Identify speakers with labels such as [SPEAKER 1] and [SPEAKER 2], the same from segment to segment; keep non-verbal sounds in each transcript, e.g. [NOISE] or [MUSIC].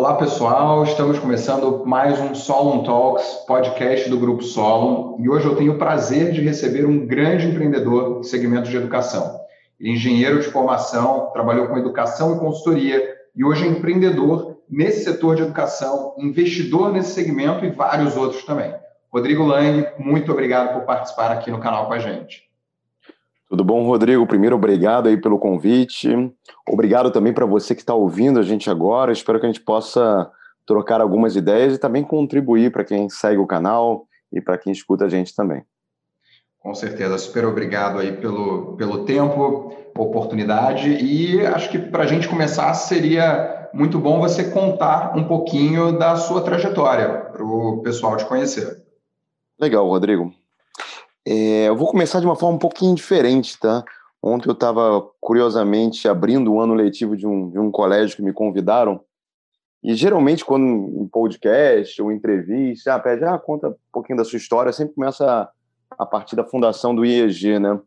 [SPEAKER 1] Olá, pessoal. Estamos começando mais um Solon Talks, podcast do Grupo Solon. E hoje eu tenho o prazer de receber um grande empreendedor do segmento de educação. Ele é engenheiro de formação, trabalhou com educação e consultoria e hoje é empreendedor nesse setor de educação, investidor nesse segmento e vários outros também. Rodrigo Lang, muito obrigado por participar aqui no canal com a gente.
[SPEAKER 2] Tudo bom, Rodrigo? Primeiro, obrigado aí pelo convite. Obrigado também para você que está ouvindo a gente agora. Espero que a gente possa trocar algumas ideias e também contribuir para quem segue o canal e para quem escuta a gente também.
[SPEAKER 1] Com certeza, super obrigado aí pelo, pelo tempo, oportunidade e acho que para a gente começar seria muito bom você contar um pouquinho da sua trajetória para o pessoal te conhecer.
[SPEAKER 2] Legal, Rodrigo. É, eu vou começar de uma forma um pouquinho diferente, tá? Ontem eu estava, curiosamente, abrindo o ano letivo de um, de um colégio que me convidaram. E geralmente, quando em podcast ou entrevista, ah, pede, ah, conta um pouquinho da sua história, sempre começa a, a partir da fundação do IEG, né?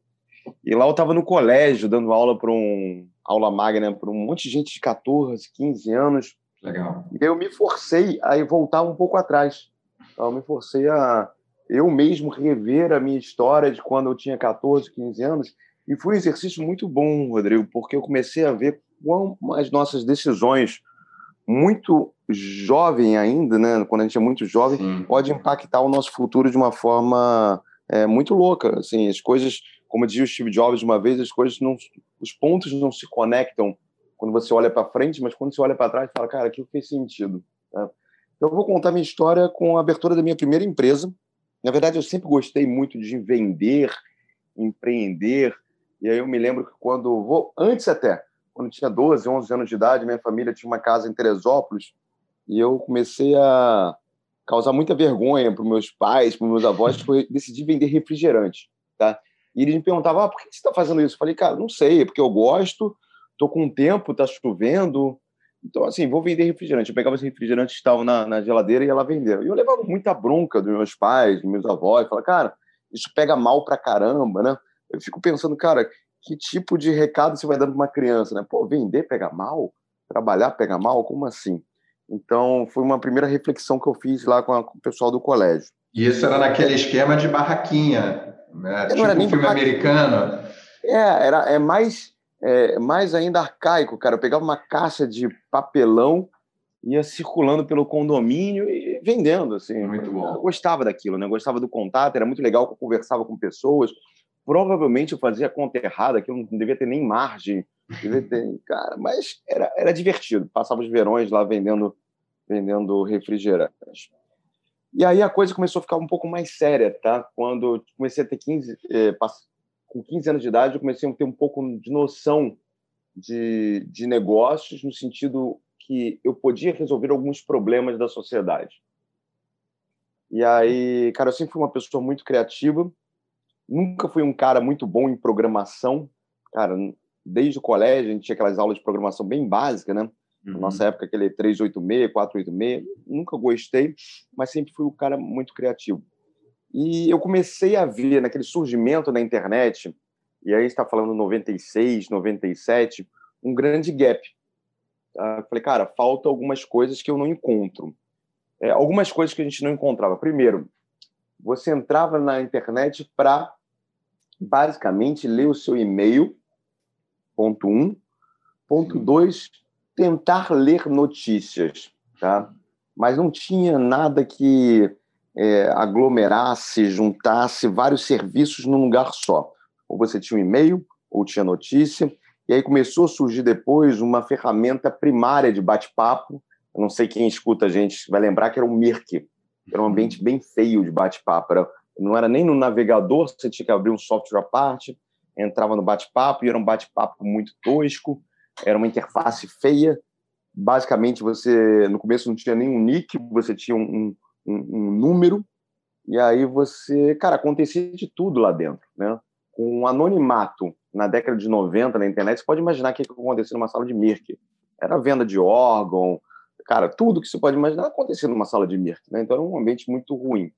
[SPEAKER 2] E lá eu estava no colégio, dando aula para um aula magna para um monte de gente de 14, 15 anos.
[SPEAKER 1] Legal.
[SPEAKER 2] E eu me forcei a voltar um pouco atrás. Então, eu me forcei a eu mesmo rever a minha história de quando eu tinha 14, 15 anos. E foi um exercício muito bom, Rodrigo, porque eu comecei a ver como as nossas decisões, muito jovem ainda, né? quando a gente é muito jovem, Sim. pode impactar o nosso futuro de uma forma é, muito louca. Assim, as coisas, como dizia o Steve Jobs uma vez, as coisas não, os pontos não se conectam quando você olha para frente, mas quando você olha para trás, fala, cara, aquilo fez sentido. Né? Então, eu vou contar minha história com a abertura da minha primeira empresa, na verdade, eu sempre gostei muito de vender, empreender. E aí eu me lembro que quando vou, antes até, quando tinha 12, 11 anos de idade, minha família tinha uma casa em Teresópolis e eu comecei a causar muita vergonha para meus pais, para meus avós, porque eu decidi vender refrigerante, tá? E eles me perguntavam, ah, por que você está fazendo isso? Eu falei, cara, não sei, é porque eu gosto, estou com tempo, está chovendo, então, assim, vou vender refrigerante. Eu pegava os refrigerantes que estavam na, na geladeira e ia lá vender. E eu levava muita bronca dos meus pais, dos meus avós. Falava, cara, isso pega mal pra caramba, né? Eu fico pensando, cara, que tipo de recado você vai dando para uma criança, né? Pô, vender pega mal? Trabalhar pega mal? Como assim? Então, foi uma primeira reflexão que eu fiz lá com, a, com o pessoal do colégio.
[SPEAKER 1] E isso era naquele esquema de barraquinha, né? tipo um filme americano.
[SPEAKER 2] É, era, é mais é, mais ainda arcaico, cara. Eu pegava uma caixa de papelão, ia circulando pelo condomínio e vendendo, assim.
[SPEAKER 1] Muito bom.
[SPEAKER 2] Eu gostava daquilo, né? Eu gostava do contato, era muito legal eu conversava com pessoas. Provavelmente eu fazia conta errada, aquilo não devia ter nem margem. Devia ter, [LAUGHS] cara, mas era, era divertido. Passava os verões lá vendendo, vendendo refrigerantes. E aí a coisa começou a ficar um pouco mais séria, tá? Quando comecei a ter 15, eh, com 15 anos de idade, eu comecei a ter um pouco de noção de, de negócios, no sentido que eu podia resolver alguns problemas da sociedade. E aí, cara, eu sempre fui uma pessoa muito criativa, nunca fui um cara muito bom em programação. Cara, desde o colégio, a gente tinha aquelas aulas de programação bem básicas, né? Uhum. Na nossa época, aquele 386, 486. Nunca gostei, mas sempre fui um cara muito criativo. E eu comecei a ver naquele surgimento na internet, e aí está falando 96, 97, um grande gap. Tá? Eu falei, cara, falta algumas coisas que eu não encontro. É, algumas coisas que a gente não encontrava. Primeiro, você entrava na internet para basicamente ler o seu e-mail, ponto um. Ponto dois, tentar ler notícias, tá? Mas não tinha nada que é, aglomerasse, juntasse vários serviços num lugar só. Ou você tinha um e-mail, ou tinha notícia, e aí começou a surgir depois uma ferramenta primária de bate-papo. Eu não sei quem escuta a gente vai lembrar que era o Mirk, era um ambiente bem feio de bate-papo. Não era nem no navegador, você tinha que abrir um software à parte, entrava no bate-papo e era um bate-papo muito tosco, era uma interface feia. Basicamente, você no começo não tinha nenhum nick, você tinha um, um, um número, e aí você, cara, acontecia de tudo lá dentro, né? Com um anonimato na década de 90 na internet, você pode imaginar o que acontecia numa sala de Mirk. Era venda de órgão, cara, tudo que você pode imaginar acontecia numa sala de Mirk, né? Então era um ambiente muito ruim.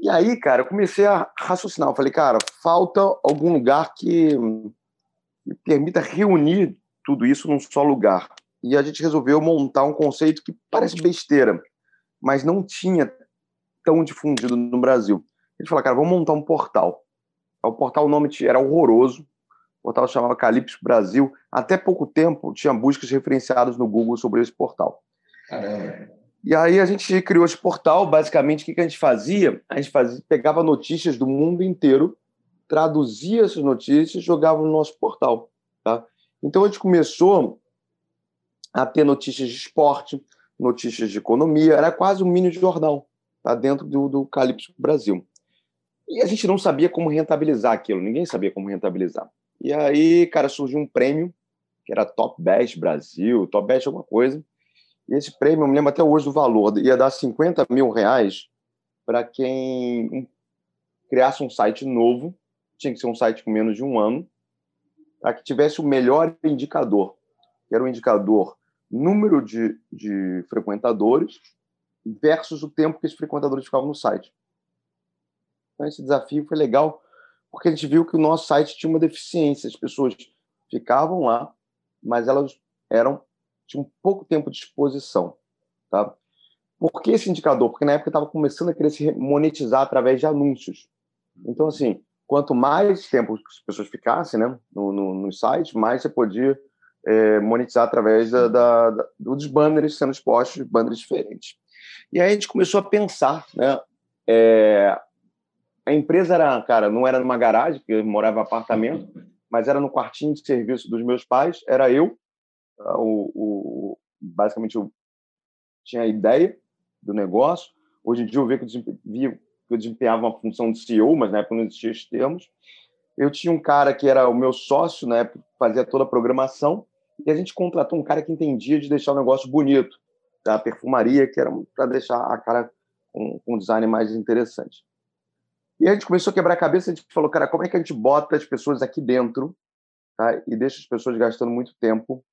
[SPEAKER 2] E aí, cara, eu comecei a raciocinar. Eu falei, cara, falta algum lugar que, que permita reunir tudo isso num só lugar. e a gente resolveu montar um conceito que parece besteira, mas não tinha tão difundido no Brasil. Gente falou, cara, vamos montar um portal. O portal, o nome era horroroso, o portal chamava Calypso Brasil. Até pouco tempo tinha buscas referenciadas no Google sobre esse portal. Caramba. E aí a gente criou esse portal, basicamente o que a gente fazia? A gente fazia, pegava notícias do mundo inteiro, traduzia essas notícias, jogava no nosso portal. Tá? Então a gente começou a ter notícias de esporte, notícias de economia, era quase um mini jornal tá? dentro do, do Calypso Brasil. E a gente não sabia como rentabilizar aquilo, ninguém sabia como rentabilizar. E aí, cara, surgiu um prêmio, que era Top Best Brasil, Top Best alguma coisa. E esse prêmio, eu me lembro até hoje do valor, ia dar 50 mil reais para quem criasse um site novo, tinha que ser um site com menos de um ano, para que tivesse o melhor indicador, que era o indicador número de, de frequentadores versus o tempo que esses frequentadores ficavam no site. Então, esse desafio foi legal, porque a gente viu que o nosso site tinha uma deficiência. As pessoas ficavam lá, mas elas eram tinham pouco tempo de exposição. Tá? Por que esse indicador? Porque na época estava começando a querer se monetizar através de anúncios. Então, assim, quanto mais tempo as pessoas ficassem né, no, no, no site, mais você podia é, monetizar através da, da, da, dos banners sendo expostos, banners diferentes. E aí a gente começou a pensar, né? É, a empresa era, cara, não era numa garagem, porque eu morava em apartamento, mas era no quartinho de serviço dos meus pais, era eu, tá? o, o basicamente eu tinha a ideia do negócio. Hoje em dia eu vejo que eu, desempenhava uma função de CEO, mas na época não existia esses termos. Eu tinha um cara que era o meu sócio, né, fazia toda a programação, e a gente contratou um cara que entendia de deixar o negócio bonito, da perfumaria, que era para deixar a cara com, um design mais interessante. E a gente começou a quebrar a cabeça, a gente falou, cara, como é que a gente bota as pessoas aqui dentro tá? e deixa as pessoas gastando muito tempo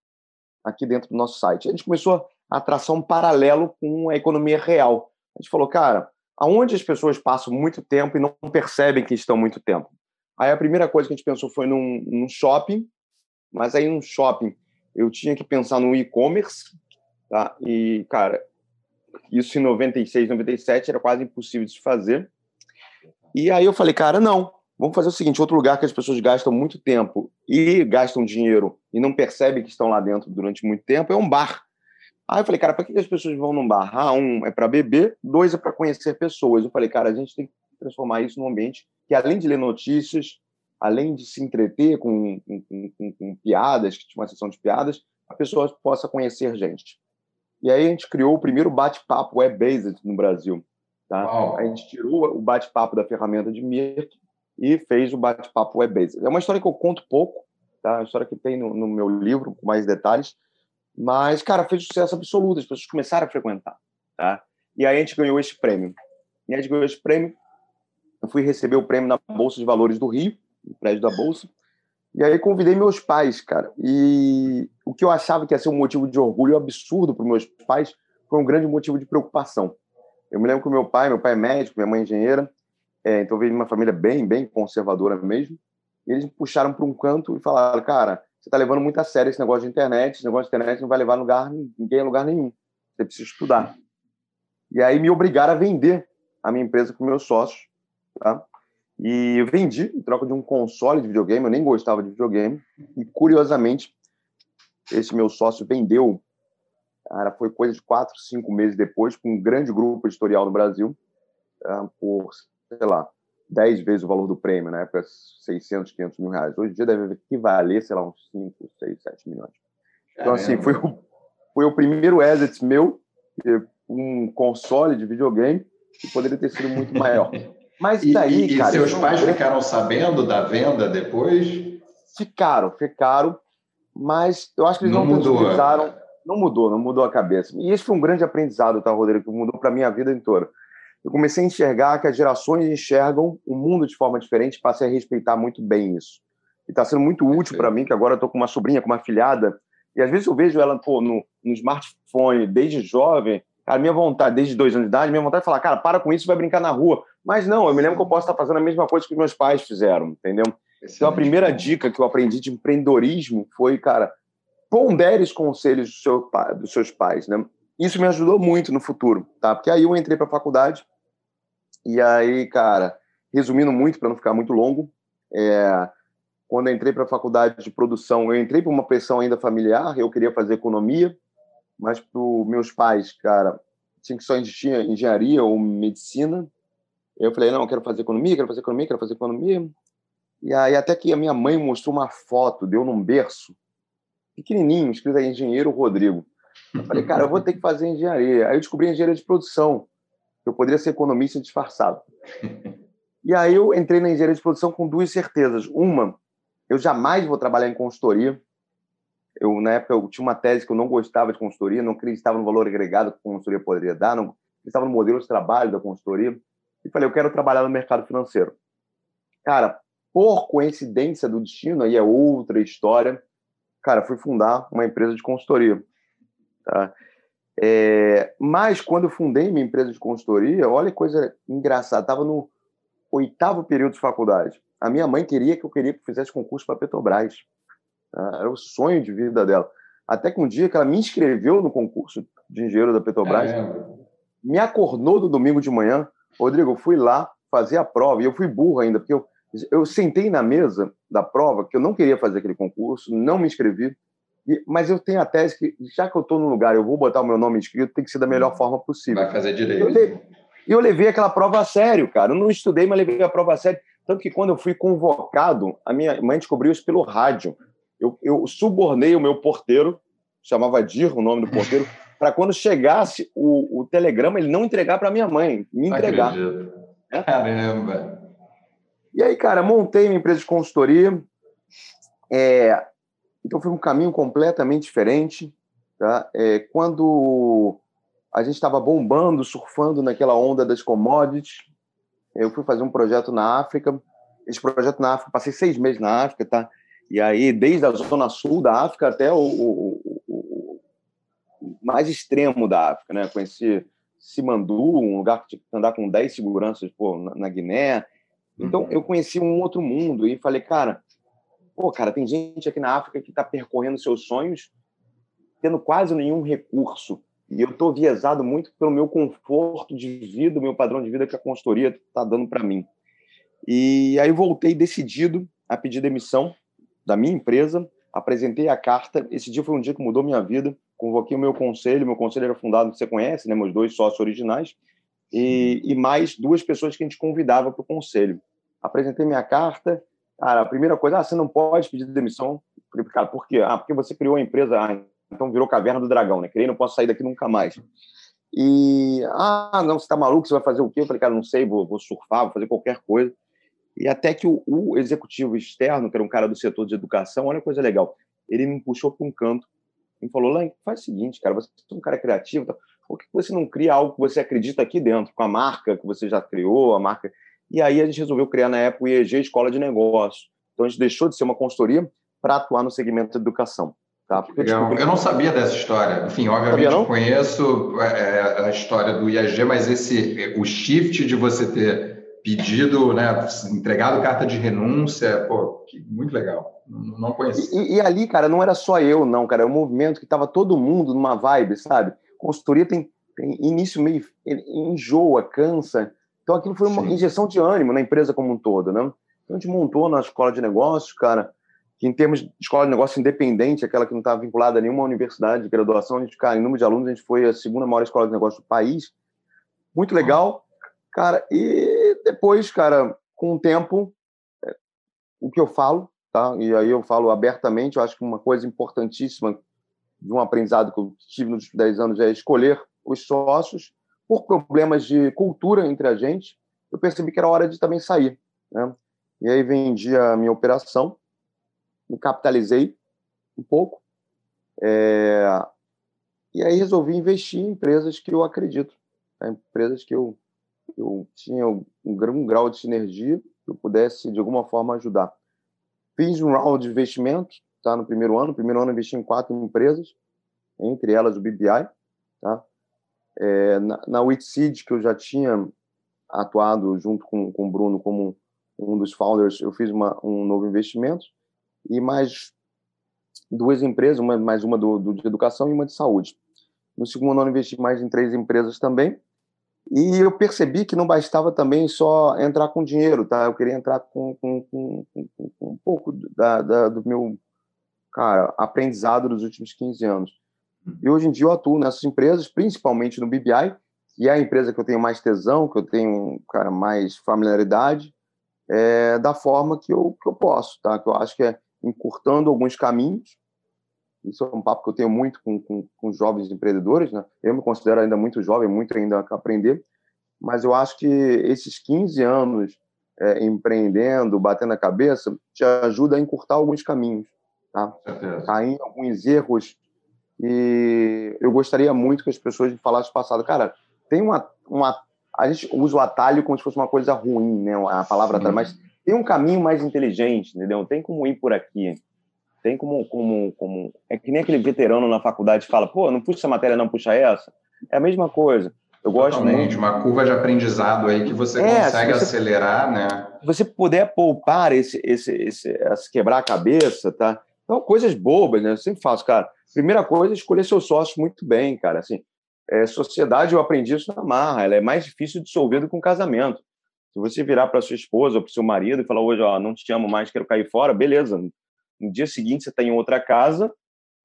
[SPEAKER 2] aqui dentro do nosso site? A gente começou a traçar um paralelo com a economia real. A gente falou, cara, aonde as pessoas passam muito tempo e não percebem que estão muito tempo? Aí a primeira coisa que a gente pensou foi num, num shopping, mas aí num shopping eu tinha que pensar no e-commerce, Tá? E, cara, isso em 96, 97 era quase impossível de se fazer. E aí eu falei, cara, não, vamos fazer o seguinte: outro lugar que as pessoas gastam muito tempo e gastam dinheiro e não percebem que estão lá dentro durante muito tempo é um bar. Aí eu falei, cara, para que as pessoas vão num bar? Ah, um é para beber, dois é para conhecer pessoas. Eu falei, cara, a gente tem que transformar isso num ambiente que, além de ler notícias, além de se entreter com, com, com, com piadas, que tinha uma sessão de piadas, a pessoa possa conhecer gente. E aí a gente criou o primeiro bate-papo web-based no Brasil. Tá? A gente tirou o bate-papo da ferramenta de Mirk e fez o bate-papo web-based. É uma história que eu conto pouco, tá? É uma história que tem no, no, meu livro, com mais detalhes. Mas, cara, fez sucesso absoluto. As pessoas começaram a frequentar. Tá? E aí a gente ganhou esse prêmio. E a gente ganhou esse prêmio. Eu fui receber o prêmio na Bolsa de Valores do Rio, no prédio da Bolsa. E aí convidei meus pais, cara. E o que eu achava que ia ser um motivo de orgulho absurdo para meus pais foi um grande motivo de preocupação. Eu me lembro que meu pai, meu pai é médico, minha mãe é engenheira, é, então veio de uma família bem, bem conservadora mesmo. Eles me puxaram para um canto e falaram, cara, você está levando muito a sério esse negócio de internet, esse negócio de internet não vai levar lugar, ninguém a lugar nenhum. Você precisa estudar. E aí me obrigaram a vender a minha empresa com meus sócios, tá? E eu vendi em troca de um console de videogame, eu nem gostava de videogame. E curiosamente, esse meu sócio vendeu, cara, foi coisa de quatro, cinco meses depois, com um grande grupo editorial no Brasil, ah, por, sei lá, dez vezes o valor do prêmio, na época, 600, 500 mil reais. Hoje em dia deve equivaler, sei lá, uns 5, 6, 7 milhões. Então, assim, foi o, foi o primeiro exit meu, um console de videogame, que poderia ter sido muito maior. [LAUGHS]
[SPEAKER 1] Mas e, daí, e, cara. E seus pais ficaram sabendo da venda depois?
[SPEAKER 2] Ficaram, ficaram, mas eu acho que eles não, não mudou. Não mudou, não mudou a cabeça. E esse foi um grande aprendizado, tá, Rodrigo, que mudou para minha vida inteira. Eu comecei a enxergar que as gerações enxergam o mundo de forma diferente, passei a respeitar muito bem isso. E está sendo muito útil para mim, que agora eu estou com uma sobrinha, com uma filhada, e às vezes eu vejo ela pô, no, no smartphone desde jovem, a minha vontade, desde dois anos de idade, minha vontade é falar, cara, para com isso, vai brincar na rua. Mas não, eu me lembro que eu posso estar fazendo a mesma coisa que os meus pais fizeram, entendeu? Excelente. Então, a primeira dica que eu aprendi de empreendedorismo foi, cara, pondere os conselhos do seu, dos seus pais, né? Isso me ajudou muito no futuro, tá? Porque aí eu entrei para a faculdade e aí, cara, resumindo muito para não ficar muito longo, é, quando eu entrei para a faculdade de produção, eu entrei por uma pressão ainda familiar, eu queria fazer economia, mas para meus pais, cara, tinha que só existir engenharia ou medicina. Eu falei, não, eu quero fazer economia, quero fazer economia, quero fazer economia. E aí até que a minha mãe mostrou uma foto, deu num berço, pequenininho, escrito aí, engenheiro Rodrigo. Eu falei, cara, eu vou ter que fazer engenharia. Aí eu descobri engenharia de produção. Eu poderia ser economista disfarçado. E aí eu entrei na engenharia de produção com duas certezas. Uma, eu jamais vou trabalhar em consultoria. Eu, na época, eu tinha uma tese que eu não gostava de consultoria, não acreditava no valor agregado que a consultoria poderia dar, não acreditava no modelo de trabalho da consultoria. E falei, eu quero trabalhar no mercado financeiro. Cara, por coincidência do destino, aí é outra história, cara, fui fundar uma empresa de consultoria. Tá? É, mas quando eu fundei minha empresa de consultoria, olha que coisa engraçada, estava no oitavo período de faculdade. A minha mãe queria que eu queria que eu fizesse concurso para Petrobras. Tá? Era o sonho de vida dela. Até que um dia que ela me inscreveu no concurso de engenheiro da Petrobras, é. me acordou do domingo de manhã, Rodrigo, eu fui lá fazer a prova, e eu fui burro ainda, porque eu, eu sentei na mesa da prova que eu não queria fazer aquele concurso, não me inscrevi, e, mas eu tenho a tese que, já que eu estou no lugar, eu vou botar o meu nome inscrito, tem que ser da melhor uhum. forma possível.
[SPEAKER 1] Vai fazer direito.
[SPEAKER 2] E eu, eu levei aquela prova a sério, cara. Eu não estudei, mas levei a prova a sério. Tanto que quando eu fui convocado, a minha mãe descobriu isso pelo rádio. Eu, eu subornei o meu porteiro, chamava Dir o nome do porteiro, [LAUGHS] para quando chegasse o, o, telegrama, ele não entregar para minha mãe, me entregar.
[SPEAKER 1] É? Caramba!
[SPEAKER 2] E aí, cara, montei minha empresa de consultoria. É, então foi um caminho completamente diferente. Tá? É, quando a gente estava bombando, surfando naquela onda das commodities, eu fui fazer um projeto na África. Esse projeto na África, passei seis meses na África, tá? E aí, desde a zona sul da África até o, o, o, o mais extremo da África, né? Conheci Simandu, um lugar que tinha que andar com 10 seguranças pô, na, na Guiné. Então, uhum. eu conheci um outro mundo e falei, cara, pô, cara, tem gente aqui na África que está percorrendo seus sonhos tendo quase nenhum recurso. E eu estou viesado muito pelo meu conforto de vida, meu padrão de vida que a consultoria está dando para mim. E aí voltei decidido a pedir demissão da minha empresa, apresentei a carta. Esse dia foi um dia que mudou minha vida. Convoquei o meu conselho, meu conselho era fundado, você conhece, né, meus dois sócios originais, e, e mais duas pessoas que a gente convidava para o conselho. Apresentei minha carta, Cara, a primeira coisa, ah, você não pode pedir demissão. Cara, por quê? Ah, porque você criou a empresa, ah, então virou Caverna do Dragão, né? Criei, não posso sair daqui nunca mais. E, ah, não, você tá maluco, você vai fazer o quê? Eu falei, cara, não sei, vou, vou surfar, vou fazer qualquer coisa. E até que o, o, executivo externo, que era um cara do setor de educação, olha que coisa legal, ele me puxou para um canto e falou, Lan, faz o seguinte, cara, você é um cara criativo, tá? por que você não cria algo que você acredita aqui dentro, com a marca que você já criou, a marca e aí a gente resolveu criar na época o IEG Escola de Negócios. Então a gente deixou de ser uma consultoria para atuar no segmento de educação. Tá?
[SPEAKER 1] Porque, Legal. Eu não sabia dessa história. Enfim, obviamente eu conheço é, é, a história do IAG, mas esse o shift de você ter pedido, né, entregado carta de renúncia, pô, muito legal. Não, não conhecia.
[SPEAKER 2] E, e, ali, cara, não era só eu, não, cara. É um movimento que estava todo mundo numa vibe, sabe? Consultoria tem, tem início, meio, enjoa, cansa. Então aquilo foi uma Sim. injeção de ânimo na empresa como um todo, né? Então a gente montou na escola de negócios, cara, que em termos de escola de negócio independente, aquela que não estava vinculada a nenhuma universidade de graduação, a gente, cara, em número de alunos, a gente foi a segunda maior escola de negócios do país. Muito legal, cara. E depois, cara, com o tempo, é, o que eu falo, tá? E aí eu falo abertamente, eu acho que uma coisa importantíssima de um aprendizado que eu tive nos 10 anos é escolher os sócios por problemas de cultura entre a gente, eu percebi que era hora de também sair. Né? E aí vendi a minha operação, me capitalizei um pouco, é... e aí resolvi investir em empresas que eu acredito, né? empresas que eu, eu tinha um, um grau de sinergia que eu pudesse, de alguma forma, ajudar. Fiz um round de investimento tá, no primeiro ano. No primeiro ano, investi em quatro empresas, entre elas o BBI. Tá? É, na, na Witseed, que eu já tinha atuado junto com, com o Bruno como um dos founders, eu fiz uma, um novo investimento. E mais duas empresas, uma, mais uma do, do, de educação e uma de saúde. No segundo ano, investi mais em três empresas também. E eu percebi que não bastava também só entrar com dinheiro, tá? Eu queria entrar com, com, com, com um pouco da, da, do meu cara, aprendizado dos últimos 15 anos. E hoje em dia eu atuo nessas empresas, principalmente no BBI, que é a empresa que eu tenho mais tesão, que eu tenho cara, mais familiaridade, é, da forma que eu, que eu posso, tá? Que eu acho que é encurtando alguns caminhos. Isso é um papo que eu tenho muito com, com, com jovens empreendedores, né? Eu me considero ainda muito jovem, muito ainda a aprender, mas eu acho que esses 15 anos é, empreendendo, batendo a cabeça, te ajuda a encurtar alguns caminhos, tá? Cair em alguns erros e eu gostaria muito que as pessoas me falassem passado, cara, tem uma, uma a gente usa o atalho como se fosse uma coisa ruim, né? A palavra atalho, mas tem um caminho mais inteligente, entendeu? Tem como ir por aqui. Tem como, como, como. É que nem aquele veterano na faculdade fala, pô, não puxa essa matéria, não puxa essa. É a mesma coisa. Eu gosto
[SPEAKER 1] Totalmente, uma curva de aprendizado aí que você é, consegue você, acelerar, né?
[SPEAKER 2] Se você puder poupar esse, esse, esse, esse quebrar a cabeça, tá? Então, coisas bobas, né? Eu sempre faço, cara. Primeira coisa, escolher seu sócio muito bem, cara. Assim, é, sociedade, eu aprendi isso na marra. Ela é mais difícil de dissolver do que um casamento. Se você virar para sua esposa ou para seu marido e falar hoje, ó, não te amo mais, quero cair fora, beleza. No dia seguinte você está em outra casa.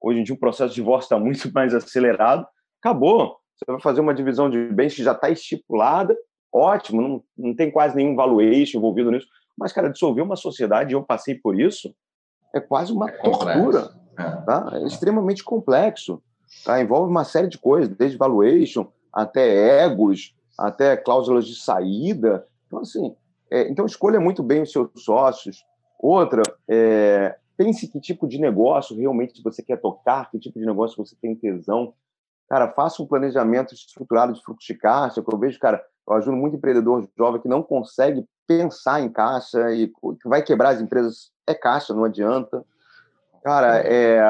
[SPEAKER 2] Hoje em dia o processo de divórcio está muito [LAUGHS] mais acelerado. Acabou. Você vai fazer uma divisão de bens que já está estipulada. Ótimo, não, não tem quase nenhum valuation envolvido nisso. Mas, cara, dissolver uma sociedade, eu passei por isso, é quase uma é tortura. É. Tá? é extremamente complexo. Tá? Envolve uma série de coisas, desde valuation até egos, até cláusulas de saída. Então, assim, é, então escolha muito bem os seus sócios. Outra, é, pense que tipo de negócio realmente você quer tocar, que tipo de negócio você tem tesão. Cara, faça um planejamento estruturado de fluxo de caixa, que eu vejo, cara, eu ajudo muito empreendedor jovem que não consegue pensar em caixa e que vai quebrar as empresas. É caixa, não adianta. Cara, é,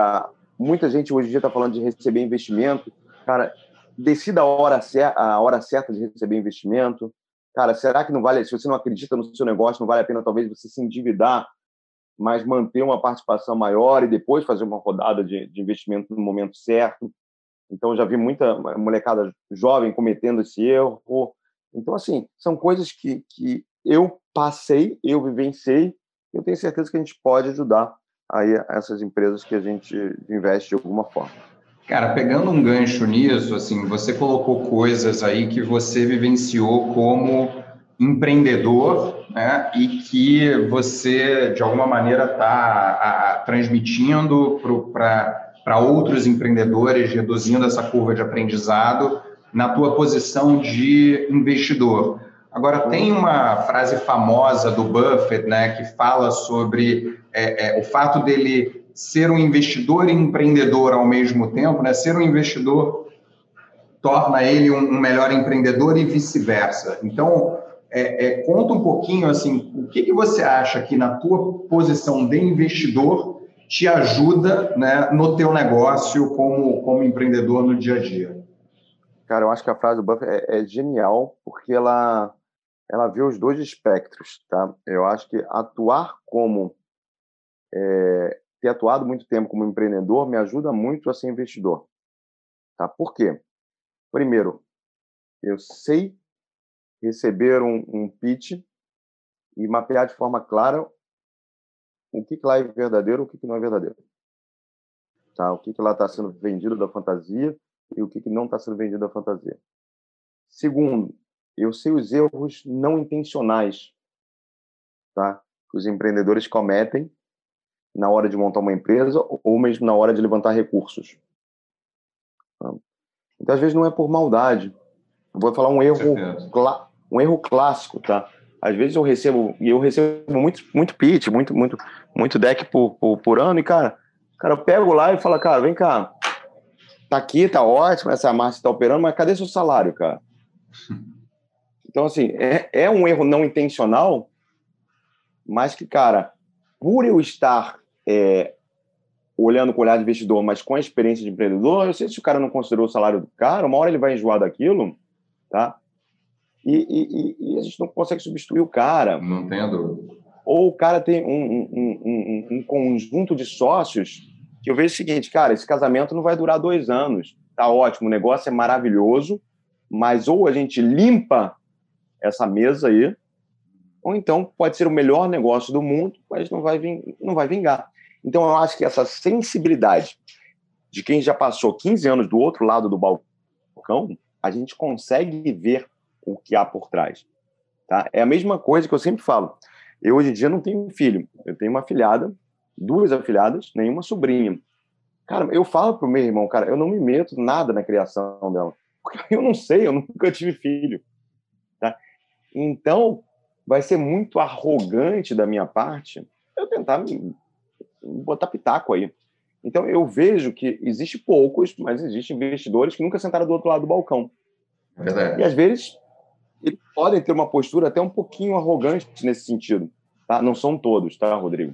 [SPEAKER 2] Muita gente hoje em dia está falando de receber investimento. Cara, decida a hora, a hora certa de receber investimento. Cara, será que não vale, se você não acredita no seu negócio, não vale a pena talvez você se endividar, mas manter uma participação maior e depois fazer uma rodada de, de investimento no momento certo? Então, já vi muita molecada jovem cometendo esse erro. Então, assim, são coisas que, que eu passei, eu vivenciei, eu tenho certeza que a gente pode ajudar aí essas empresas que a gente investe de alguma forma.
[SPEAKER 1] Cara, pegando um gancho nisso, assim, você colocou coisas aí que você vivenciou como empreendedor, né, e que você de alguma maneira está transmitindo para outros empreendedores, reduzindo essa curva de aprendizado na tua posição de investidor. Agora, tem uma frase famosa do Buffett, né, que fala sobre é, é, o fato dele ser um investidor e empreendedor ao mesmo tempo, né? Ser um investidor torna ele um, melhor empreendedor e vice-versa. Então, é, é, conta um pouquinho assim, o que, que você acha que na tua posição de investidor te ajuda né, no teu negócio como, como empreendedor no dia a dia?
[SPEAKER 2] Cara, eu acho que a frase do Buffett é, é genial porque ela ela vê os dois espectros, tá? Eu acho que atuar como é, ter atuado muito tempo como empreendedor me ajuda muito a ser investidor. Tá? Por quê? Primeiro, eu sei receber um, um pitch e mapear de forma clara o que, que lá é verdadeiro o que, que não é verdadeiro. Tá? O que, que lá está sendo vendido da fantasia e o que, que não está sendo vendido da fantasia. Segundo, eu sei os erros não intencionais tá? que os empreendedores cometem na hora de montar uma empresa ou mesmo na hora de levantar recursos. Tá? Então, às vezes, não é por maldade. Eu vou falar um erro, um erro clássico, tá? Às vezes eu recebo, e eu recebo muito, muito pitch, muito, muito, muito deck por, por, por ano, e, cara, cara, eu pego lá e falo, cara, vem cá, tá aqui, tá ótimo, essa massa tá operando, mas cadê seu salário, cara? [LAUGHS] Então, assim, é, é um erro não intencional, mas que, cara, por eu estar é, olhando com o olhar de investidor, mas com a experiência de empreendedor, eu sei se o cara não considerou o salário do cara, uma hora ele vai enjoar daquilo, tá? E, e, e a gente não consegue substituir o cara.
[SPEAKER 1] Não tenho dúvida.
[SPEAKER 2] Ou o cara tem um, um, um, um conjunto de sócios que eu vejo o seguinte, cara, esse casamento não vai durar dois anos. Tá ótimo, o negócio é maravilhoso, mas ou a gente limpa essa mesa aí, ou então pode ser o melhor negócio do mundo, mas não vai, não vai vingar. Então eu acho que essa sensibilidade de quem já passou 15 anos do outro lado do balcão, a gente consegue ver o que há por trás. Tá? É a mesma coisa que eu sempre falo. Eu hoje em dia não tenho filho, eu tenho uma filhada, duas afilhadas, nenhuma sobrinha. Cara, eu falo pro meu irmão, cara, eu não me meto nada na criação dela, porque [LAUGHS] eu não sei, eu nunca tive filho. Tá? Então, vai ser muito arrogante da minha parte eu tentar me botar pitaco aí. Então, eu vejo que existe poucos, mas existem investidores que nunca sentaram do outro lado do balcão.
[SPEAKER 1] Verdade.
[SPEAKER 2] E, às vezes, podem ter uma postura até um pouquinho arrogante nesse sentido. Tá? Não são todos, tá, Rodrigo?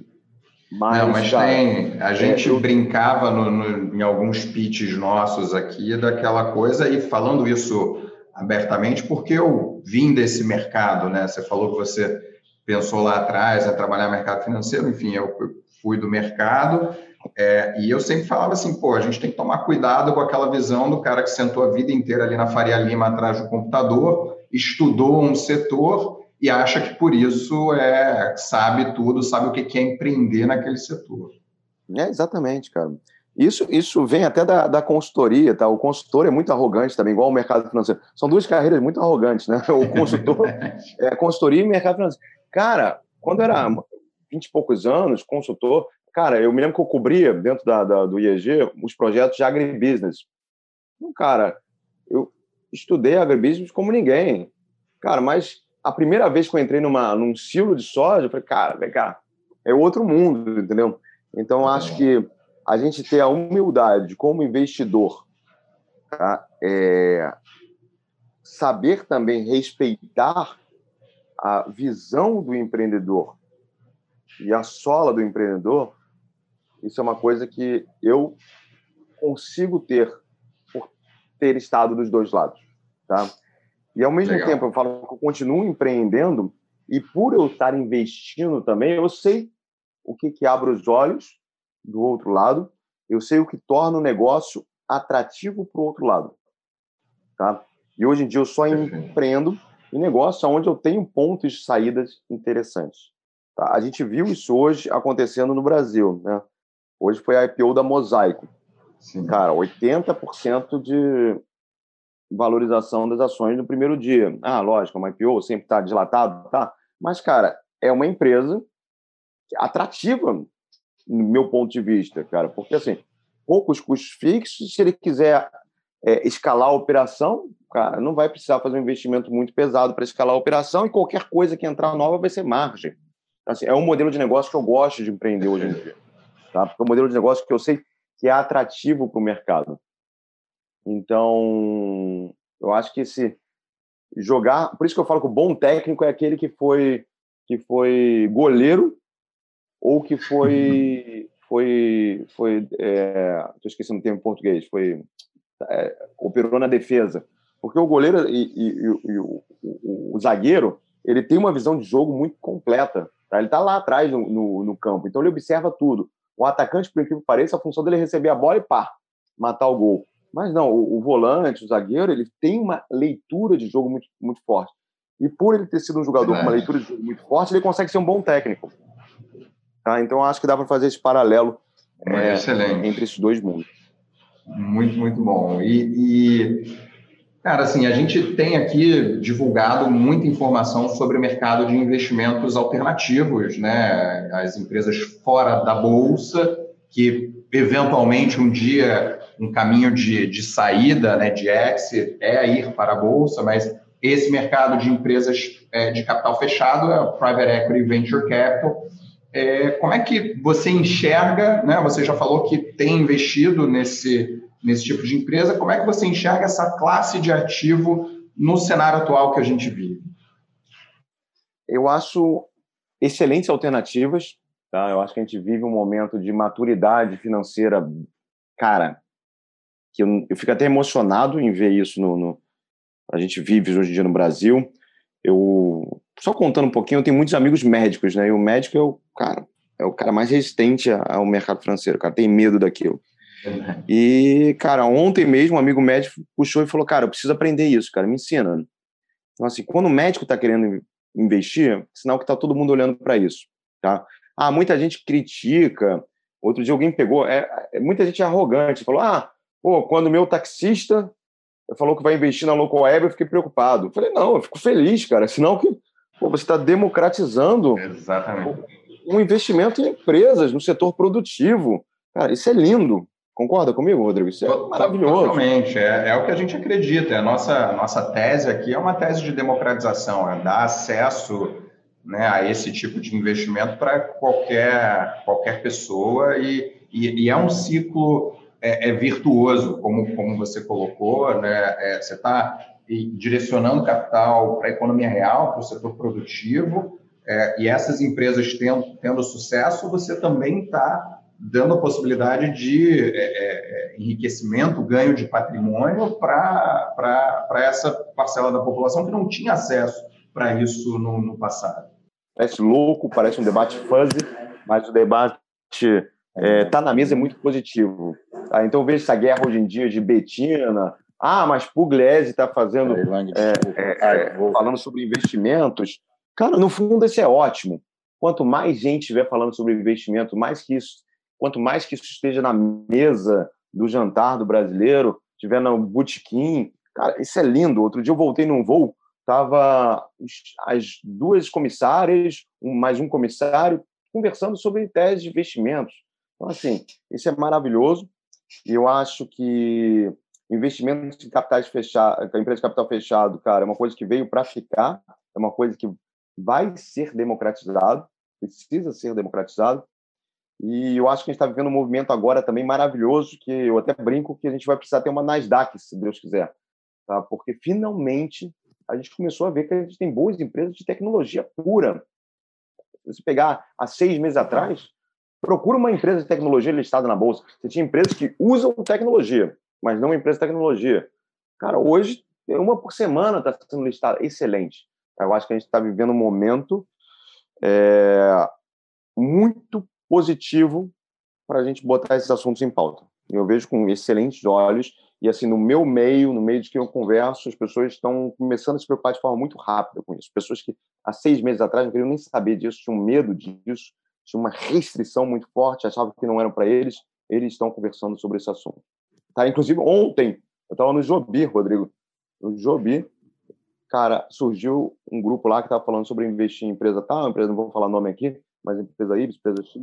[SPEAKER 1] Mas, Não, mas tem. A gente é, eu... brincava no, no, em alguns pitches nossos aqui daquela coisa, e falando isso abertamente, porque eu vim desse mercado, né? Você falou que você pensou lá atrás a trabalhar no mercado financeiro, enfim, eu fui do mercado é, e eu sempre falava assim, pô, a gente tem que tomar cuidado com aquela visão do cara que sentou a vida inteira ali na Faria Lima atrás do computador, estudou um setor e acha que por isso é sabe tudo, sabe o que é empreender naquele setor.
[SPEAKER 2] É, exatamente, cara. Isso, isso vem até da, da consultoria, tá? O consultor é muito arrogante também, igual o mercado financeiro. São duas carreiras muito arrogantes, né? [LAUGHS] O consultor [LAUGHS] é consultoria e mercado financeiro. Cara, quando era 20 e poucos anos, consultor, Cara, eu me lembro que eu cobria dentro da, da, do IEG os projetos de agribusiness. Então, cara, eu estudei agribusiness como ninguém. Cara, mas a primeira vez que eu entrei numa, num silo de soja, eu falei, cara, vem cá, é outro mundo, entendeu? Então, acho que a gente ter a humildade como investidor, tá? é, saber também respeitar a visão do empreendedor e a sola do empreendedor, isso é uma coisa que eu consigo ter ter estado dos dois lados, tá? E ao mesmo Legal. tempo eu falo que eu continuo empreendendo e por eu estar investindo também, eu sei o que que abre os olhos do outro lado, eu sei o que torna o negócio atrativo para o outro lado, tá? E hoje em dia eu só empreendo em negócio onde eu tenho pontos de saídas interessantes. Tá? A gente viu isso hoje acontecendo no Brasil, né? Hoje foi a IPO da Mosaico. Sim. Cara, 80% de valorização das ações no primeiro dia. Ah, lógico, uma IPO sempre está dilatado, tá? Mas, cara, é uma empresa atrativa, no meu ponto de vista, cara, porque, assim, poucos custos fixos, se ele quiser é, escalar a operação, cara, não vai precisar fazer um investimento muito pesado para escalar a operação e qualquer coisa que entrar nova vai ser margem. Assim, é um modelo de negócio que eu gosto de empreender hoje em dia tá? Porque é um modelo de negócio que eu sei que é atrativo para o mercado. Então, eu acho que esse jogar, por isso que eu falo que o bom técnico é aquele que foi que foi goleiro ou que foi [LAUGHS] foi foi é, estou esquecendo o termo em português, foi é, operou na defesa, porque o goleiro e, e, e o, o, o, zagueiro ele tem uma visão de jogo muito completa, tá? ele está lá atrás no, no, no campo, então ele observa tudo. O atacante, por incrível que pareça, a função dele é receber a bola e pá, matar o gol. Mas não, o, o, volante, o zagueiro, ele tem uma leitura de jogo muito, muito forte. E por ele ter sido um jogador com uma leitura de jogo muito forte, ele consegue ser um bom técnico. Tá? Então, acho que dá para fazer esse paralelo é, entre esses dois mundos.
[SPEAKER 1] Muito, muito bom. E, e Cara, assim, a gente tem aqui divulgado muita informação sobre o mercado de investimentos alternativos, né? As empresas fora da bolsa, que eventualmente um dia um caminho de, de saída, né, de exit, é ir para a bolsa, mas esse mercado de empresas é, de capital fechado é Private Equity Venture Capital. É, como é que você enxerga, né? Você já falou que tem investido nesse nesse tipo de empresa. Como é que você enxerga essa classe de ativo no cenário atual que a gente vive?
[SPEAKER 2] Eu acho excelentes alternativas. Tá? Eu acho que a gente vive um momento de maturidade financeira, cara, que eu, eu fico até emocionado em ver isso no, no, a gente vive hoje em dia no Brasil. Eu só contando um pouquinho, eu tenho muitos amigos médicos, né? E o médico é o cara é o cara mais resistente ao mercado financeiro, o cara tem medo daquilo. E, cara, ontem mesmo um amigo médico puxou e falou: Cara, eu preciso aprender isso, cara, me ensina. Então, assim, quando o médico está querendo investir, sinal que está todo mundo olhando para isso, tá? Ah, muita gente critica. Outro dia alguém pegou, é, é, muita gente é arrogante, falou: Ah, pô, quando o meu taxista falou que vai investir na local web, eu fiquei preocupado. Eu falei: Não, eu fico feliz, cara, sinal que pô, você está democratizando
[SPEAKER 1] Exatamente.
[SPEAKER 2] um investimento em empresas, no setor produtivo. Cara, isso é lindo. Concorda comigo, Rodrigo? Isso é maravilhoso.
[SPEAKER 1] Totalmente, é, é, o que a gente acredita. A nossa, nossa tese aqui é uma tese de democratização, é dar acesso né, a esse tipo de investimento para qualquer, qualquer pessoa e, e, e é um ciclo é, é, virtuoso, como, como você colocou, né? É, você está direcionando capital para a economia real, para o setor produtivo, é, e essas empresas tendo, tendo sucesso, você também está dando a possibilidade de é, é, é enriquecimento, ganho de patrimônio para essa parcela da população que não tinha acesso para isso no, no, passado.
[SPEAKER 2] Parece louco, parece um debate fuzzy, mas o debate está é, tá na mesa é muito positivo. Tá? Então, eu vejo essa guerra hoje em dia de Betina. Ah, mas Pugliese está fazendo. É, falando sobre investimentos. Cara, no fundo, isso é ótimo. Quanto mais gente estiver falando sobre investimento, mais que isso quanto mais que isso esteja na mesa do jantar do brasileiro, estiver no botequim, cara, isso é lindo. Outro dia eu voltei num voo, tava as duas comissárias, mais um comissário, conversando sobre tese de investimentos. Então, assim, isso é maravilhoso. Eu acho que investimentos em capitais fechados, empresa de capital fechado, cara, é uma coisa que veio para ficar, é uma coisa que vai ser democratizado, precisa ser democratizado. E eu acho que a gente está vivendo um movimento agora também maravilhoso, que eu até brinco que a gente vai precisar ter uma Nasdaq, se Deus quiser. Tá? Porque finalmente a gente começou a ver que a gente tem boas empresas de tecnologia pura. Se você pegar há seis meses atrás, procura uma empresa de tecnologia listada na bolsa. Você tinha empresas que usam tecnologia, mas não uma empresa de tecnologia. Cara, hoje, uma por semana está sendo listada. Excelente. Eu acho que a gente está vivendo um momento é, muito positivo para a gente botar esses assuntos em pauta. Eu vejo com excelentes olhos e assim no meu meio, no meio de quem eu converso, as pessoas estão começando a se preocupar de forma muito rápida com isso. Pessoas que há seis meses atrás não queriam nem saber disso, tinham medo disso, tinham uma restrição muito forte, achavam que não eram para eles. Eles estão conversando sobre esse assunto. Tá? Inclusive ontem eu estava no Jobi, Rodrigo, no Jobi, cara, surgiu um grupo lá que estava falando sobre investir em empresa tal, empresa não vou falar nome aqui, mas empresa Y, empresa X.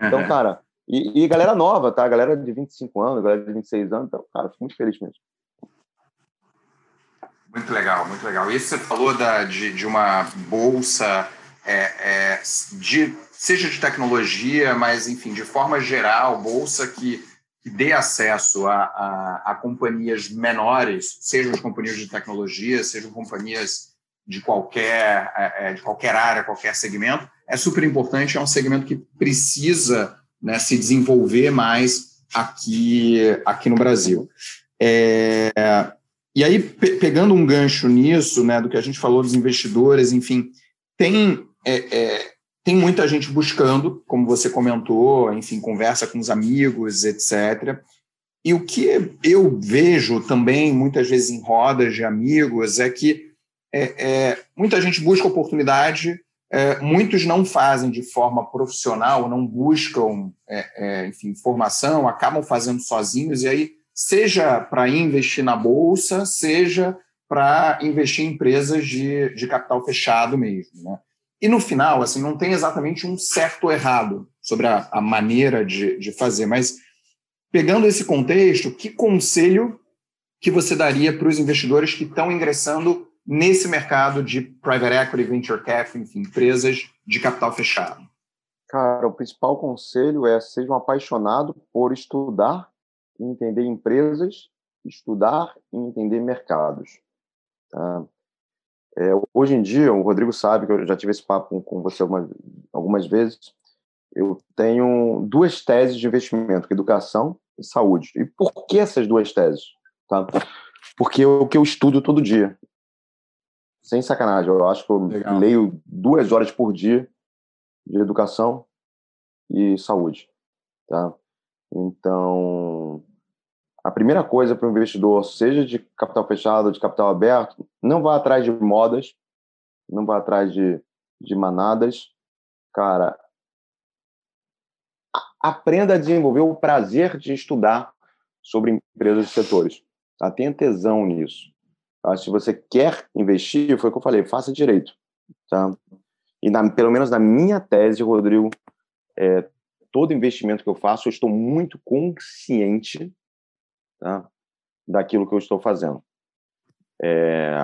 [SPEAKER 2] Então, uhum. cara, e, e, galera nova, tá? Galera de 25 anos, galera de 26 anos, então, cara, fico muito feliz mesmo.
[SPEAKER 1] Muito legal, muito legal. E você falou da, de, de uma bolsa, é, é, de, seja de tecnologia, mas, enfim, de forma geral, bolsa que, que dê acesso a, a, a companhias menores, sejam as companhias de tecnologia, sejam companhias de qualquer, é, é, de qualquer área, qualquer segmento, é super importante, é um segmento que precisa né, se desenvolver mais aqui, aqui no Brasil. É, e aí, pe pegando um gancho nisso, né, do que a gente falou dos investidores, enfim, tem, é, é, tem muita gente buscando, como você comentou, enfim, conversa com os amigos, etc. E o que eu vejo também, muitas vezes em rodas de amigos, é que é, é, muita gente busca oportunidade, é, muitos não fazem de forma profissional, não buscam é, é, enfim, formação, acabam fazendo sozinhos, e aí, seja para investir na bolsa, seja para investir em empresas de, de capital fechado mesmo. Né? E no final, assim, não tem exatamente um certo ou errado sobre a, a maneira de, de fazer, mas pegando esse contexto, que conselho que você daria para os investidores que estão ingressando nesse mercado de private equity, venture capital, enfim, empresas de capital fechado?
[SPEAKER 2] Cara, o principal conselho é seja um apaixonado por estudar e entender empresas, estudar e entender mercados. Tá? É, hoje em dia, o Rodrigo sabe que eu já tive esse papo com você algumas, algumas vezes. Eu tenho duas teses de investimento, é educação e saúde. E por que essas duas teses? Tá? Porque é o que eu estudo todo dia sem sacanagem, eu acho que eu Legal. leio duas horas por dia de educação e saúde. Tá? Então, a primeira coisa para o investidor, seja de capital fechado ou de capital aberto, não vá atrás de modas, não vá atrás de, de manadas. Cara, aprenda a desenvolver o prazer de estudar sobre empresas e setores. Tá? Tenha tesão nisso. Tá? Se você quer investir, foi o que eu falei, faça direito. Tá? E na, pelo menos na minha tese, Rodrigo, é, todo investimento que eu faço, eu estou muito consciente tá? daquilo que eu estou fazendo. É,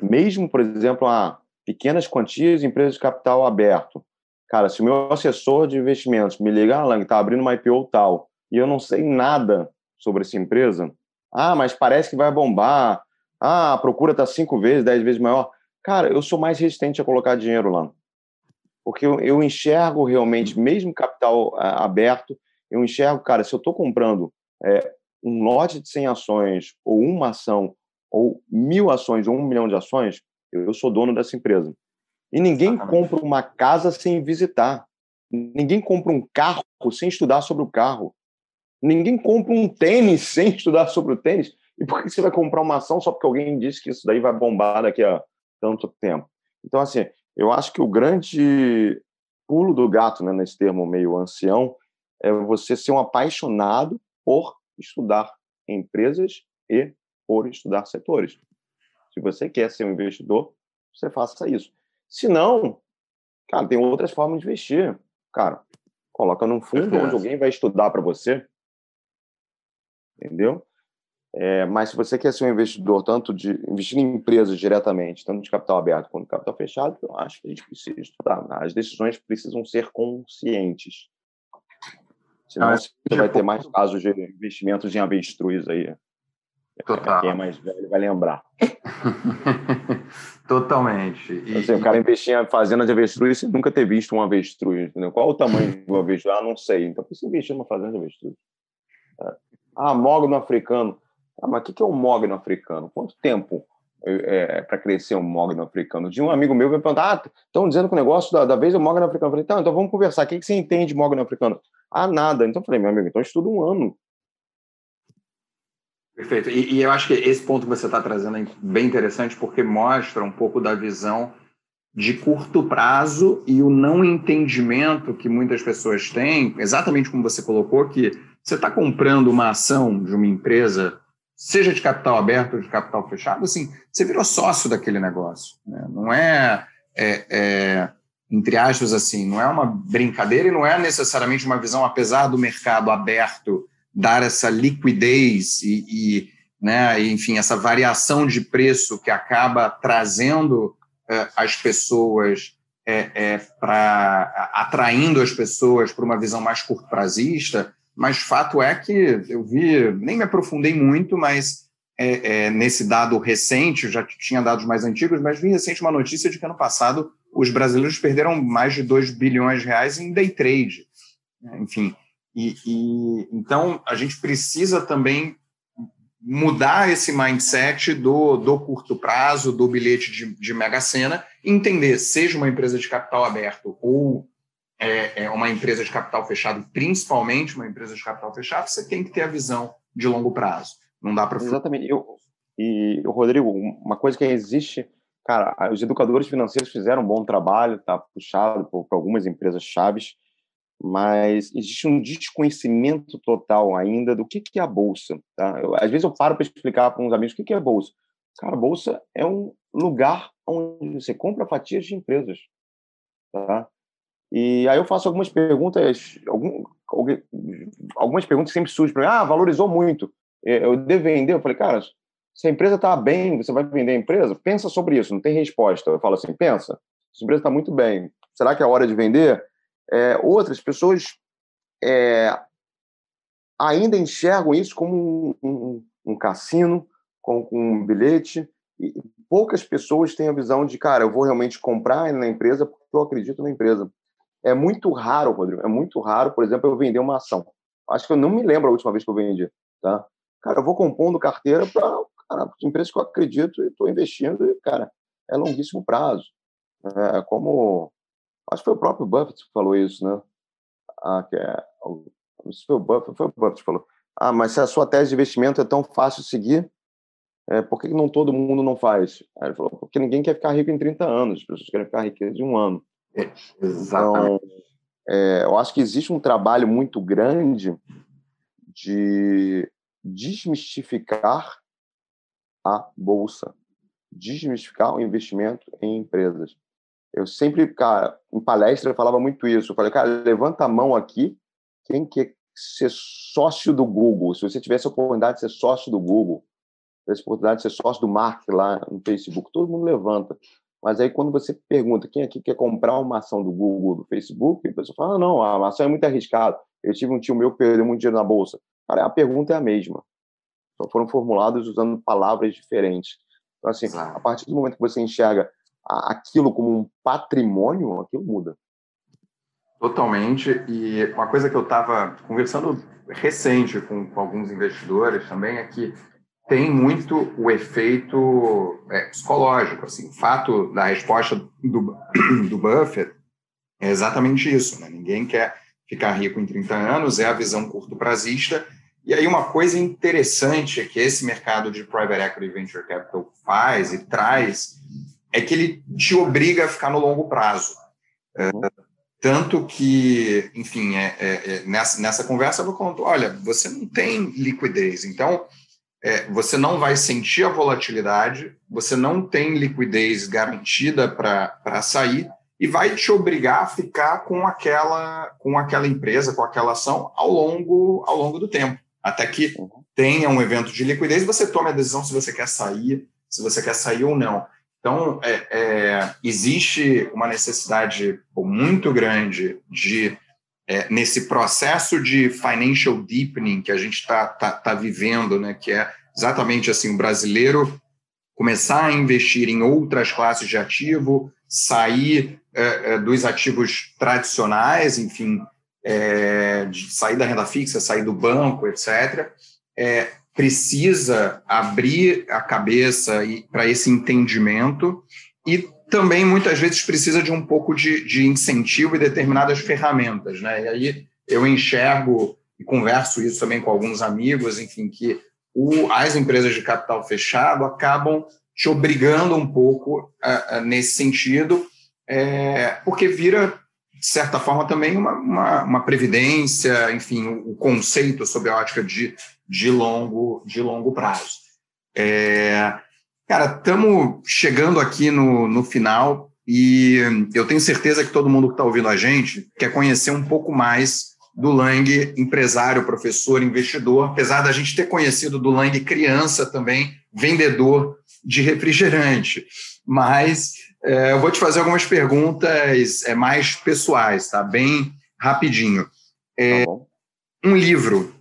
[SPEAKER 2] mesmo, por exemplo, a pequenas quantias, empresas de capital aberto. Cara, se o meu assessor de investimentos me ligar, Alan, que está abrindo uma IPO tal, e eu não sei nada sobre essa empresa, ah, mas parece que vai bombar, ah, a procura está cinco vezes, dez vezes maior. Cara, eu sou mais resistente a colocar dinheiro lá. Porque eu, eu enxergo realmente, mesmo capital a, aberto, eu enxergo, cara, se eu estou comprando é, um lote de 100 ações, ou uma ação, ou mil ações, ou um milhão de ações, eu sou dono dessa empresa. E ninguém compra uma casa sem visitar. Ninguém compra um carro sem estudar sobre o carro. Ninguém compra um tênis [LAUGHS] sem estudar sobre o tênis. E por que você vai comprar uma ação só porque alguém disse que isso daí vai bombar daqui a tanto tempo? Então, assim, eu acho que o grande pulo do gato, né, nesse termo meio ancião, é você ser um apaixonado por estudar empresas e por estudar setores. Se você quer ser um investidor, você faça isso. Se não, cara, tem outras formas de investir. Cara, coloca num fundo onde alguém vai estudar para você. Entendeu? É, mas se você quer ser um investidor, tanto de investir em empresas diretamente, tanto de capital aberto quanto de capital fechado, eu acho que a gente precisa estudar. As decisões precisam ser conscientes. Senão ah, você vai ter mais casos de investimentos em avestruz aí. Total. Quem é mais velho vai lembrar. [LAUGHS]
[SPEAKER 1] Totalmente.
[SPEAKER 2] E, assim, o cara investia em fazenda de avestruz sem nunca ter visto um avestruz. Entendeu? Qual o tamanho [LAUGHS] do avestruz? Ah, não sei. Então, por isso investir numa fazenda de avestruz? É. Ah, mogno africano. Ah, mas o que é um mogno africano? Quanto tempo é, é para crescer um mogno africano? De um amigo meu me perguntou, ah, estão dizendo que o negócio da, da vez é o mogno africano. Eu falei, tá, então vamos conversar. O que, que você entende de mogno africano? Ah, nada. Então eu falei, meu amigo, então estuda um ano.
[SPEAKER 1] Perfeito. E, e eu acho que esse ponto que você está trazendo é bem interessante porque mostra um pouco da visão de curto prazo e o não entendimento que muitas pessoas têm, exatamente como você colocou, que você está comprando uma ação de uma empresa, seja de capital aberto ou de capital fechado, assim, você virou sócio daquele negócio. Né? Não é, é, é, entre aspas, assim, não é uma brincadeira e não é necessariamente uma visão, apesar do mercado aberto dar essa liquidez e, e né, enfim, essa variação de preço que acaba trazendo é, as pessoas é, é, para atraindo as pessoas para uma visão mais curto-prazista, mas fato é que eu vi, nem me aprofundei muito, mas é, é, nesse dado recente, já tinha dados mais antigos, mas vi recente uma notícia de que ano passado os brasileiros perderam mais de 2 bilhões de reais em day trade. Enfim, e, e, então a gente precisa também mudar esse mindset do, do curto prazo, do bilhete de, de mega sena, entender, seja uma empresa de capital aberto ou é, é uma empresa de capital fechado, principalmente uma empresa de capital fechado, você tem que ter a visão de longo prazo. Não dá para.
[SPEAKER 2] Exatamente. Eu, e, Rodrigo, uma coisa que existe, cara, os educadores financeiros fizeram um bom trabalho, tá puxado por, por algumas empresas chaves mas existe um desconhecimento total ainda do que, que é a bolsa. Tá? Eu, às vezes eu paro para explicar para uns amigos o que, que é a bolsa. Cara, a bolsa é um lugar onde você compra fatias de empresas. Tá? E aí eu faço algumas perguntas, algum, algumas perguntas sempre surgem para mim. Ah, valorizou muito. É, eu devo vender? Eu falei, cara, se a empresa está bem, você vai vender a empresa? Pensa sobre isso, não tem resposta. Eu falo assim, pensa, se a empresa está muito bem, será que é a hora de vender? É, outras pessoas é, ainda enxergam isso como um, um, um cassino, com, com, um bilhete. E poucas pessoas têm a visão de, cara, eu vou realmente comprar na empresa porque eu acredito na empresa. É muito raro, Rodrigo, é muito raro, por exemplo, eu vender uma ação. Acho que eu não me lembro a última vez que eu vendi. Tá? Cara, eu vou compondo carteira para empresas que eu acredito e estou investindo, e, cara, é longuíssimo prazo. É como Acho que foi o próprio Buffett que falou isso, né? ah, que é, isso foi o Buffett, foi o Buffett que falou. Ah, mas se a sua tese de investimento é tão fácil seguir, é, por que não todo mundo não faz? Aí ele falou, porque ninguém quer ficar rico em 30 anos, as pessoas querem ficar ricas de um ano. É, então, é, eu acho que existe um trabalho muito grande de desmistificar a bolsa, desmistificar o investimento em empresas. Eu sempre, cara, em palestra eu falava muito isso. Eu falei, cara, levanta a mão aqui quem quer ser sócio do Google. Se você tivesse a oportunidade de ser sócio do Google, tivesse a oportunidade de ser sócio do Mark lá no Facebook, todo mundo levanta. Mas aí quando você pergunta quem aqui quer comprar uma ação do Google, do Facebook, a pessoa fala, ah, não, a ação é muito arriscada. Eu tive um tio meu que perdeu muito dinheiro na bolsa. Cara, a pergunta é a mesma. Só foram formuladas usando palavras diferentes. Então, assim, a partir do momento que você enxerga aquilo como um patrimônio, aquilo muda.
[SPEAKER 1] Totalmente. E uma coisa que eu estava conversando recente com, com, alguns investidores também é que tem muito o efeito é, psicológico. Assim, o fato da resposta do, [CLEARS THROAT] do Buffett é exatamente isso. Né? Ninguém quer ficar rico em 30 anos, é a visão curto prazista. E aí uma coisa interessante que esse mercado de private equity venture capital faz e traz é que ele te obriga a ficar no longo prazo. É, tanto que, enfim, é, é, é, nessa, nessa conversa eu conto, olha, você não tem liquidez, então é, você não vai sentir a volatilidade, você não tem liquidez garantida para sair e vai te obrigar a ficar com aquela, com aquela empresa, com aquela ação ao longo, ao longo do tempo, até que uhum. tenha um evento de liquidez, você tome a decisão se você quer sair, se você quer sair ou não. Então, é, é, existe uma necessidade muito grande de, é, nesse processo de financial deepening que a gente está tá, tá vivendo, né, que é exatamente assim, o brasileiro começar a investir em outras classes de ativo, sair é, é, dos ativos tradicionais, enfim, é, sair da renda fixa, sair do banco, etc., precisa abrir a cabeça para esse entendimento e também muitas vezes precisa de um pouco de, de, incentivo e determinadas ferramentas, né? E aí eu enxergo e converso isso também com alguns amigos, enfim, que o, as empresas de capital fechado acabam te obrigando um pouco nesse sentido, é, porque vira de certa forma também uma, uma, uma previdência, enfim, o, o conceito sob a ótica de de longo, de longo prazo. É, cara, estamos chegando aqui no, no final e eu tenho certeza que todo mundo que está ouvindo a gente quer conhecer um pouco mais do Lang, empresário, professor, investidor, apesar da gente ter conhecido do Lang criança também, vendedor de refrigerante. Mas é, eu vou te fazer algumas perguntas é, mais pessoais, tá? Bem rapidinho. É, tá um livro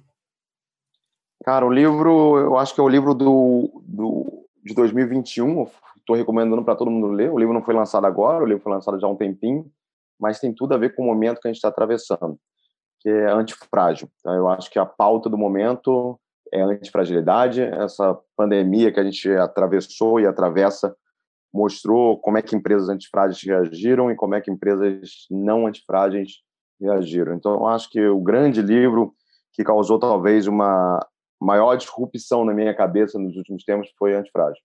[SPEAKER 2] Cara, o livro, eu acho que é o livro do, do de 2021, estou recomendando para todo mundo ler. O livro não foi lançado agora, o livro foi lançado já há um tempinho, mas tem tudo a ver com o momento que a gente está atravessando, que é antifrágil. Então, eu acho que a pauta do momento é antifragilidade. Essa pandemia que a gente atravessou e atravessa mostrou como é que empresas antifrágeis reagiram e como é que empresas não antifrágeis reagiram. Então, eu acho que o grande livro que causou talvez uma maior disrupção na minha cabeça nos últimos tempos foi antifrágil.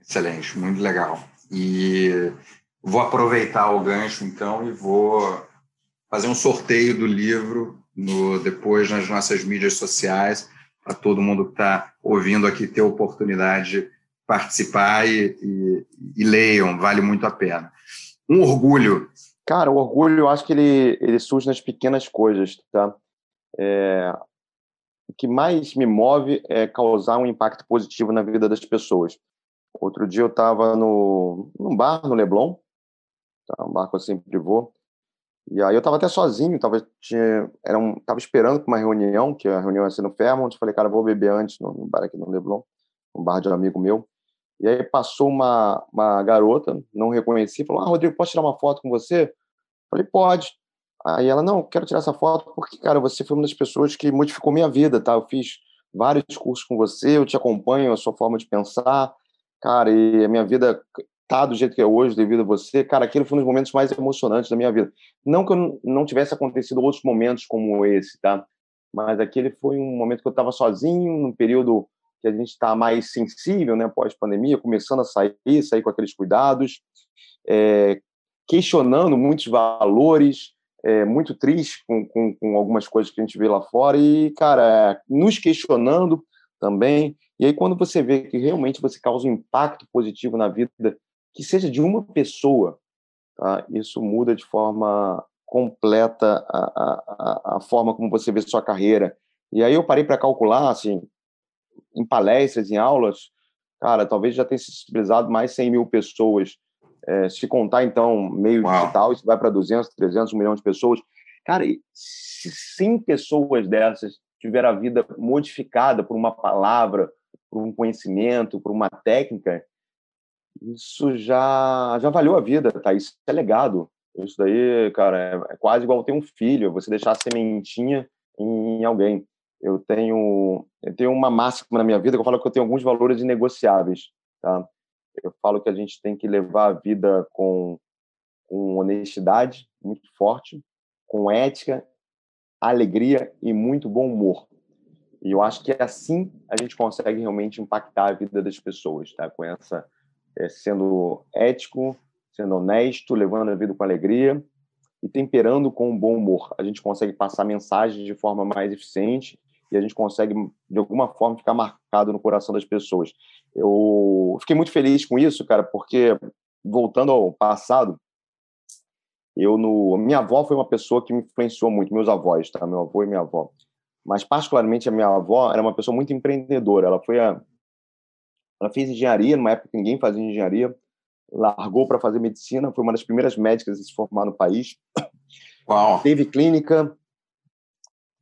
[SPEAKER 1] Excelente, muito legal. E vou aproveitar o gancho, então, e vou fazer um sorteio do livro no, depois nas nossas mídias sociais, para todo mundo que está ouvindo aqui ter a oportunidade de participar e, e, e, leiam, vale muito a pena. Um orgulho.
[SPEAKER 2] Cara, o orgulho, eu acho que ele, ele surge nas pequenas coisas, tá? É, o que mais me move é causar um impacto positivo na vida das pessoas. Outro dia eu estava num bar no Leblon, tá, um bar que eu sempre vou, e aí eu estava até sozinho, tava, tinha, era um, tava esperando para uma reunião, que a reunião ia ser no Fairmont, falei, cara, vou beber antes no, no bar aqui no Leblon, um bar de um amigo meu, e aí passou uma, uma garota, não reconheci, falou, ah, Rodrigo, posso tirar uma foto com você? Falei, pode. Aí ela, não, quero tirar essa foto porque, cara, você foi uma das pessoas que modificou minha vida, tá? Eu fiz vários cursos com você, eu te acompanho, a sua forma de pensar, cara, e a minha vida tá do jeito que é hoje, devido a você, cara, aquele foi um dos momentos mais emocionantes da minha vida. Não que eu não tivesse acontecido outros momentos como esse, tá? Mas aquele foi um momento que eu estava sozinho, num período que a gente está mais sensível, né, pós-pandemia, começando a sair, sair com aqueles cuidados, é, questionando muitos valores, é, muito triste com, com, com, algumas coisas que a gente vê lá fora e, cara, é, nos questionando também. E aí, quando você vê que realmente você causa um impacto positivo na vida, que seja de uma pessoa, tá? isso muda de forma completa a, a, a forma como você vê sua carreira. E aí eu parei para calcular, assim, em palestras, em aulas, cara, talvez já tenha sensibilizado mais 100 mil pessoas. É, se contar, então, meio Uau. digital, isso vai para 200, 300, 1 milhão de pessoas. Cara, se 100 pessoas dessas tiveram a vida modificada por uma palavra, por um conhecimento, por uma técnica, isso já, já valeu a vida, tá? Isso é legado. Isso daí, cara, é, é quase igual ter um filho, você deixar a sementinha em alguém. Eu tenho, eu tenho uma máxima na minha vida que eu falo que eu tenho alguns valores inegociáveis, tá? Eu falo que a gente tem que levar a vida com, com honestidade muito forte, com ética, alegria e muito bom humor. E eu acho que é assim a gente consegue realmente impactar a vida das pessoas, tá? Com essa é, sendo ético, sendo honesto, levando a vida com alegria e temperando com um bom humor. A gente consegue passar mensagens de forma mais eficiente e a gente consegue, de alguma forma, ficar marcado no coração das pessoas. Eu fiquei muito feliz com isso, cara, porque, voltando ao passado, eu no minha avó foi uma pessoa que me influenciou muito, meus avós, tá? Meu avô e minha avó. Mas particularmente a minha avó era uma pessoa muito empreendedora. Ela foi a ela fez engenharia, numa época que ninguém fazia engenharia, largou para fazer medicina, foi uma das primeiras médicas a se formar no país.
[SPEAKER 1] Uau.
[SPEAKER 2] Teve clínica,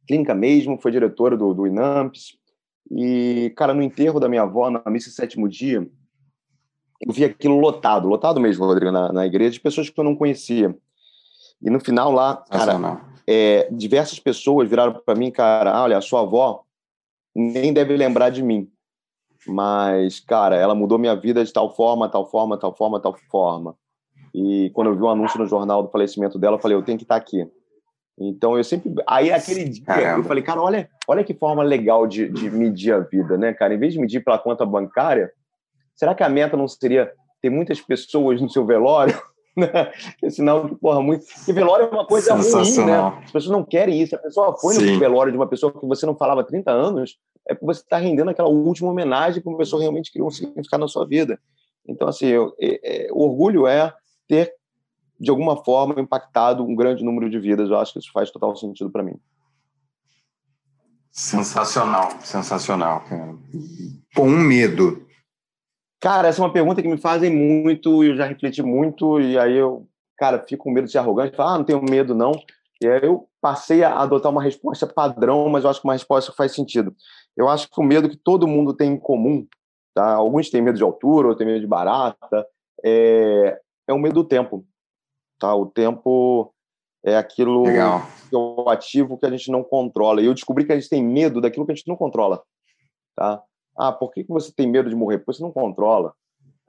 [SPEAKER 2] clínica mesmo, foi diretora do, do INAMPS. E, cara, no enterro da minha avó, na missa sétimo dia, eu vi aquilo lotado, lotado mesmo, Rodrigo, na, na igreja, de pessoas que eu não conhecia. E no final lá, cara, é, diversas pessoas viraram para mim, cara, olha, a sua avó nem deve lembrar de mim. Mas, cara, ela mudou minha vida de tal forma, tal forma, tal forma, tal forma. E quando eu vi o anúncio no jornal do falecimento dela, eu falei, eu tenho que estar aqui. Então eu sempre. Aí aquele dia Caramba. eu falei, cara, olha, olha que forma legal de, de medir a vida, né, cara? Em vez de medir pela conta bancária, será que a meta não seria ter muitas pessoas no seu velório? É sinal que, porra, muito. Porque velório é uma coisa ruim, né? As pessoas não querem isso. A pessoa foi Sim. no velório de uma pessoa que você não falava há 30 anos, é porque você está rendendo aquela última homenagem que uma pessoa realmente criou um significado na sua vida. Então, assim, eu, é, é, o orgulho é ter de alguma forma, impactado um grande número de vidas. Eu acho que isso faz total sentido para mim.
[SPEAKER 1] Sensacional, sensacional, cara. Com um medo.
[SPEAKER 2] Cara, essa é uma pergunta que me fazem muito e eu já refleti muito e aí eu, cara, fico com medo de ser arrogante, falo, ah, não tenho medo não. E aí eu passei a adotar uma resposta padrão, mas eu acho que uma resposta faz sentido. Eu acho que o medo que todo mundo tem em comum, tá? Alguns têm medo de altura, outros têm medo de barata, é, é o medo do tempo. Tá? O tempo é aquilo Legal. que é o ativo que a gente não controla. E eu descobri que a gente tem medo daquilo que a gente não controla. Tá? Ah, por que, que você tem medo de morrer? Porque você não controla.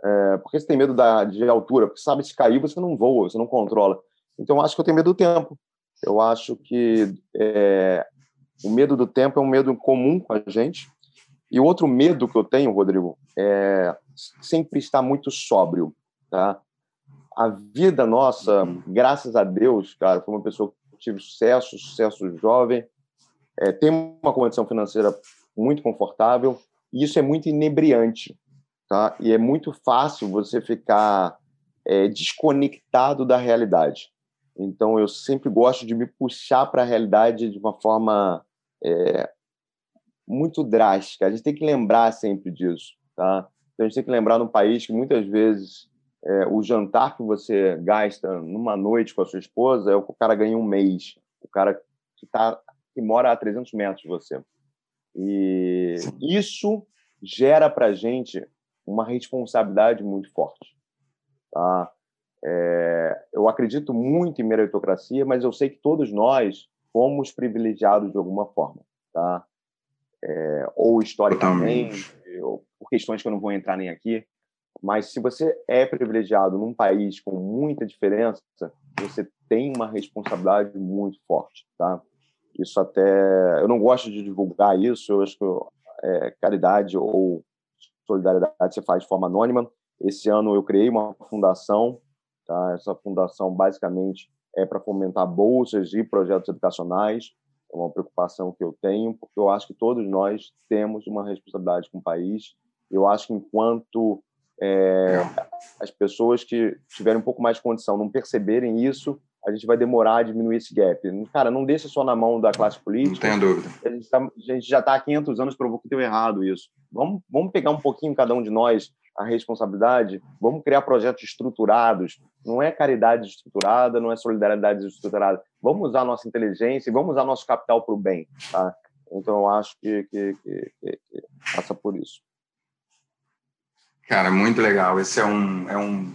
[SPEAKER 2] É, por que você tem medo da, de altura? Porque sabe, se cair, você não voa, você não controla. Então, eu acho que eu tenho medo do tempo. Eu acho que é, o medo do tempo é um medo comum com a gente. E outro medo que eu tenho, Rodrigo, é sempre estar muito sóbrio. Tá? A vida nossa, uhum. graças a Deus, cara, foi uma pessoa que tive sucesso, sucesso jovem, é, tem uma condição financeira muito confortável, e isso é muito inebriante, tá? E é muito fácil você ficar é, desconectado da realidade. Então, eu sempre gosto de me puxar para a realidade de uma forma é, muito drástica. A gente tem que lembrar sempre disso, tá? Então, a gente tem que lembrar num país que muitas vezes é, o jantar que você gasta numa noite com a sua esposa é o que o cara ganha um mês. O cara que, tá, que mora a 300 metros de você. E isso gera para gente uma responsabilidade muito forte. Tá? É, eu acredito muito em meritocracia, mas eu sei que todos nós fomos privilegiados de alguma forma. Tá? É, ou historicamente, ou por questões que eu não vou entrar nem aqui. Mas se você é privilegiado num país com muita diferença, você tem uma responsabilidade muito forte, tá? Isso até eu não gosto de divulgar isso. Eu acho que é, caridade ou solidariedade você faz de forma anônima. Esse ano eu criei uma fundação, tá? Essa fundação basicamente é para fomentar bolsas e projetos educacionais. É uma preocupação que eu tenho, porque eu acho que todos nós temos uma responsabilidade com o país. Eu acho que enquanto é, as pessoas que tiverem um pouco mais de condição não perceberem isso, a gente vai demorar a diminuir esse gap. Cara, não deixa só na mão da classe política.
[SPEAKER 1] Não tenho dúvida.
[SPEAKER 2] A gente, tá, a gente já está há 500 anos provou que deu errado isso. Vamos, vamos pegar um pouquinho, cada um de nós, a responsabilidade, vamos criar projetos estruturados. Não é caridade estruturada, não é solidariedade estruturada. Vamos usar nossa inteligência e vamos usar nosso capital para o bem. Tá? Então, eu acho que, que, que, que, passa por isso.
[SPEAKER 1] Cara, muito legal. Esse é um, é um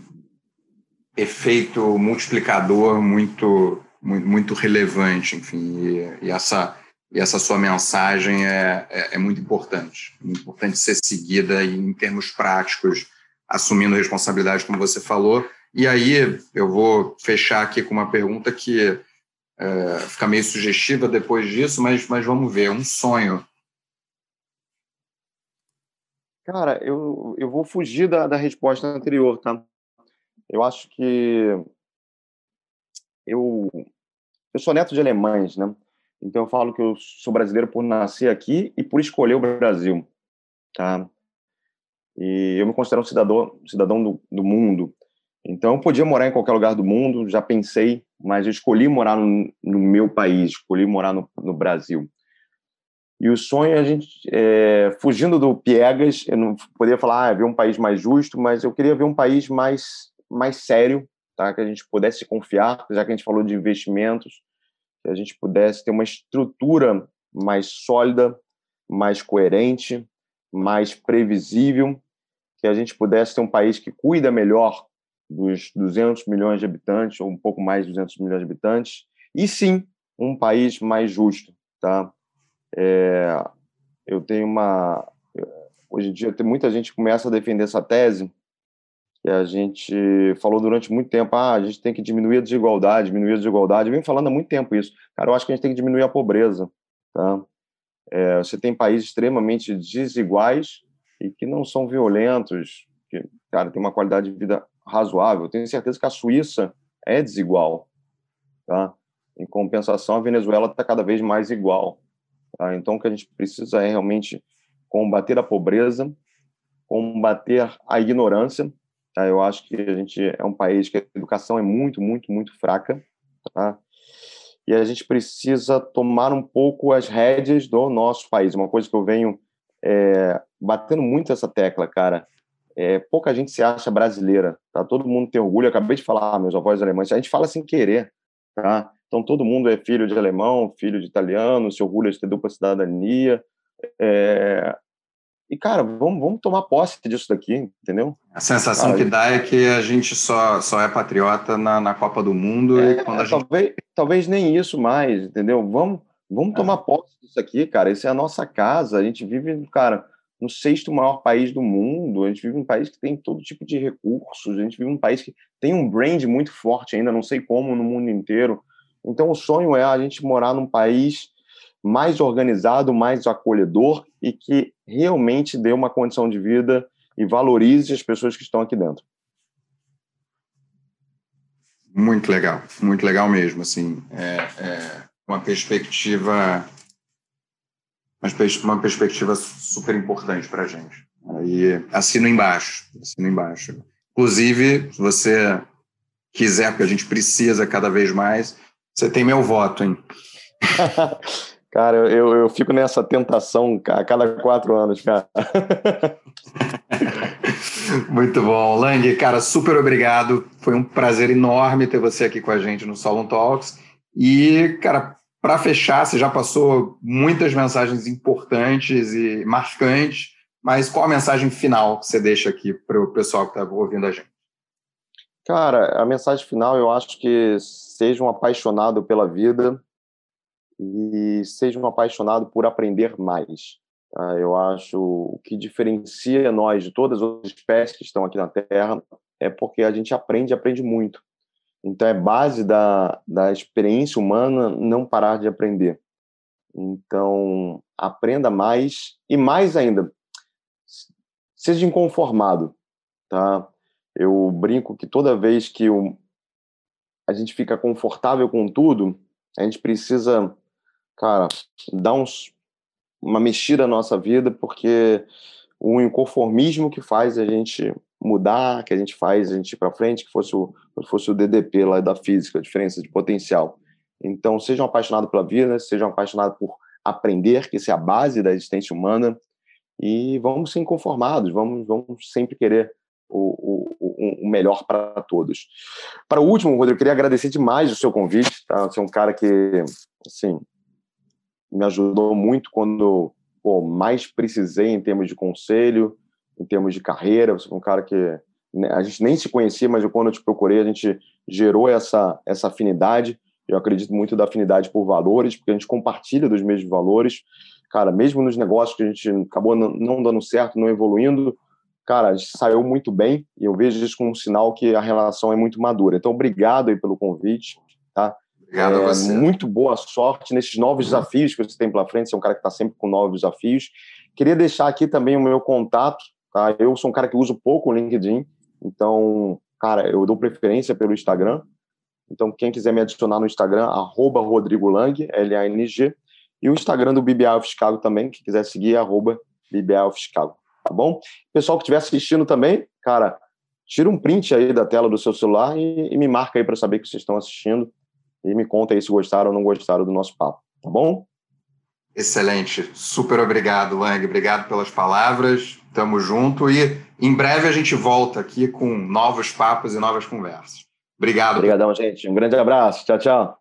[SPEAKER 1] efeito multiplicador muito, muito, muito relevante, enfim, e, e, essa, e essa sua mensagem é, é, é, muito importante, muito importante ser seguida em termos práticos, assumindo responsabilidade, como você falou. E aí eu vou fechar aqui com uma pergunta que é, fica meio sugestiva depois disso, mas, mas vamos ver, um sonho.
[SPEAKER 2] Cara, eu, eu vou fugir da, da resposta anterior, tá? Eu acho que eu eu sou neto de alemães, né? Então eu falo que eu sou brasileiro por nascer aqui e por escolher o Brasil, tá? E eu me considero um cidadão cidadão do, do mundo. Então eu podia morar em qualquer lugar do mundo, já pensei, mas eu escolhi morar no, no meu país, escolhi morar no, no Brasil. E o sonho, a gente, é, fugindo do piegas, eu não poderia falar, ah, ver um país mais justo, mas eu queria ver um país mais mais sério, tá? que a gente pudesse confiar, já que a gente falou de investimentos, que a gente pudesse ter uma estrutura mais sólida, mais coerente, mais previsível, que a gente pudesse ter um país que cuida melhor dos 200 milhões de habitantes, ou um pouco mais de 200 milhões de habitantes, e sim, um país mais justo. Tá? É, eu tenho uma. Hoje em dia, tem muita gente começa a defender essa tese, que a gente falou durante muito tempo, ah, a gente tem que diminuir a desigualdade, diminuir a desigualdade. Eu venho falando há muito tempo isso. Cara, eu acho que a gente tem que diminuir a pobreza, tá? É, você tem países extremamente desiguais e que não são violentos, que, cara, tem uma qualidade de vida razoável. Tenho certeza que a Suíça é desigual, tá? Em compensação, a Venezuela está cada vez mais igual. Tá? Então, o que a gente precisa é realmente combater a pobreza, combater a ignorância, Tá? Eu acho que a gente é um país que a educação é muito, muito, muito fraca. Tá? E a gente precisa tomar um pouco as rédeas do nosso país. Uma coisa que eu venho é, batendo muito essa tecla, cara. É, pouca gente se acha brasileira, tá? Todo mundo tem orgulho. Eu acabei de falar, meus avós alemães. A gente fala sem querer, tá? Então todo mundo é filho de alemão, filho de italiano, se orgulha de ter dupla cidadania. É, e, cara, vamos, vamos tomar posse disso daqui, entendeu?
[SPEAKER 1] A sensação cara, que dá é que a gente só, só é patriota na, na Copa do Mundo. É, e
[SPEAKER 2] gente... talvez, talvez nem isso mais, entendeu? Vamos, vamos é. tomar posse disso aqui, cara. Essa é a nossa casa. A gente vive, cara, no sexto maior país do mundo. A gente vive um país que tem todo tipo de recursos. A gente vive um país que tem um brand muito forte ainda, não sei como, no mundo inteiro. Então, o sonho é a gente morar num país mais organizado, mais acolhedor e que realmente dê uma condição de vida e valorize as pessoas que estão aqui dentro.
[SPEAKER 1] Muito legal, muito legal mesmo, assim, é, é uma perspectiva, uma perspectiva super importante para a gente. Aí assino embaixo, assino embaixo. Inclusive, se você quiser, porque a gente precisa cada vez mais, você tem meu voto, hein? [LAUGHS]
[SPEAKER 2] Cara, eu, eu fico nessa tentação a cada quatro anos, cara. [LAUGHS]
[SPEAKER 1] Muito bom. Lang, cara, super obrigado. Foi um prazer enorme ter você aqui com a gente no Solon Talks. E, cara, para fechar, você já passou muitas mensagens importantes e marcantes, mas qual a mensagem final que você deixa aqui para o pessoal que está ouvindo a gente?
[SPEAKER 2] Cara, a mensagem final eu acho que seja um apaixonado pela vida, e seja um apaixonado por aprender mais. Tá? Eu acho o que diferencia nós de todas as espécies que estão aqui na Terra é porque a gente aprende, aprende muito. Então, é base da, da experiência humana não parar de aprender. Então, aprenda mais e mais ainda, seja inconformado, tá? Eu brinco que toda vez que o, a gente fica confortável com tudo, a gente precisa, cara, dar uns, uma mexida na nossa vida, porque o inconformismo que faz a gente mudar, que a gente faz a gente ir para frente, que fosse o, fosse o DDP lá da física, a diferença de potencial. Então, sejam apaixonados pela vida, sejam apaixonados por aprender, que isso é a base da existência humana, e vamos ser inconformados, vamos, vamos sempre querer o, o, o melhor para todos. Para o último, Rodrigo, eu queria agradecer demais o seu convite, tá? Você é um cara que, assim, me ajudou muito quando pô, mais precisei em termos de conselho, em termos de carreira. Você é um cara que né, a gente nem se conhecia, mas quando eu te procurei, a gente gerou essa, essa afinidade. Eu acredito muito da afinidade por valores, porque a gente compartilha dos mesmos valores. Cara, mesmo nos negócios que a gente acabou não dando certo, não evoluindo, cara, saiu muito bem e eu vejo isso como um sinal que a relação é muito madura. Então, obrigado aí pelo convite, tá?
[SPEAKER 1] Obrigado é, a você.
[SPEAKER 2] Muito boa sorte nesses novos uhum. desafios que você tem pela frente. Você é um cara que está sempre com novos desafios. Queria deixar aqui também o meu contato, tá? Eu sou um cara que uso pouco o LinkedIn, então, cara, eu dou preferência pelo Instagram. Então, quem quiser me adicionar no Instagram, arroba Rodrigo Lang, L-A-N-G, e o Instagram do BBA of Chicago também, quem quiser seguir, arroba BBA of Chicago, tá bom? Pessoal que estiver assistindo também, cara, tira um print aí da tela do seu celular e, e me marca aí para saber que vocês estão assistindo e me conta aí se gostaram ou não gostaram do nosso papo, tá bom?
[SPEAKER 1] Excelente, super obrigado, Lang, obrigado pelas palavras, tamo junto e em breve a gente volta aqui com novos papos e novas conversas. Obrigado.
[SPEAKER 2] Obrigadão, gente. Um grande abraço. Tchau, tchau.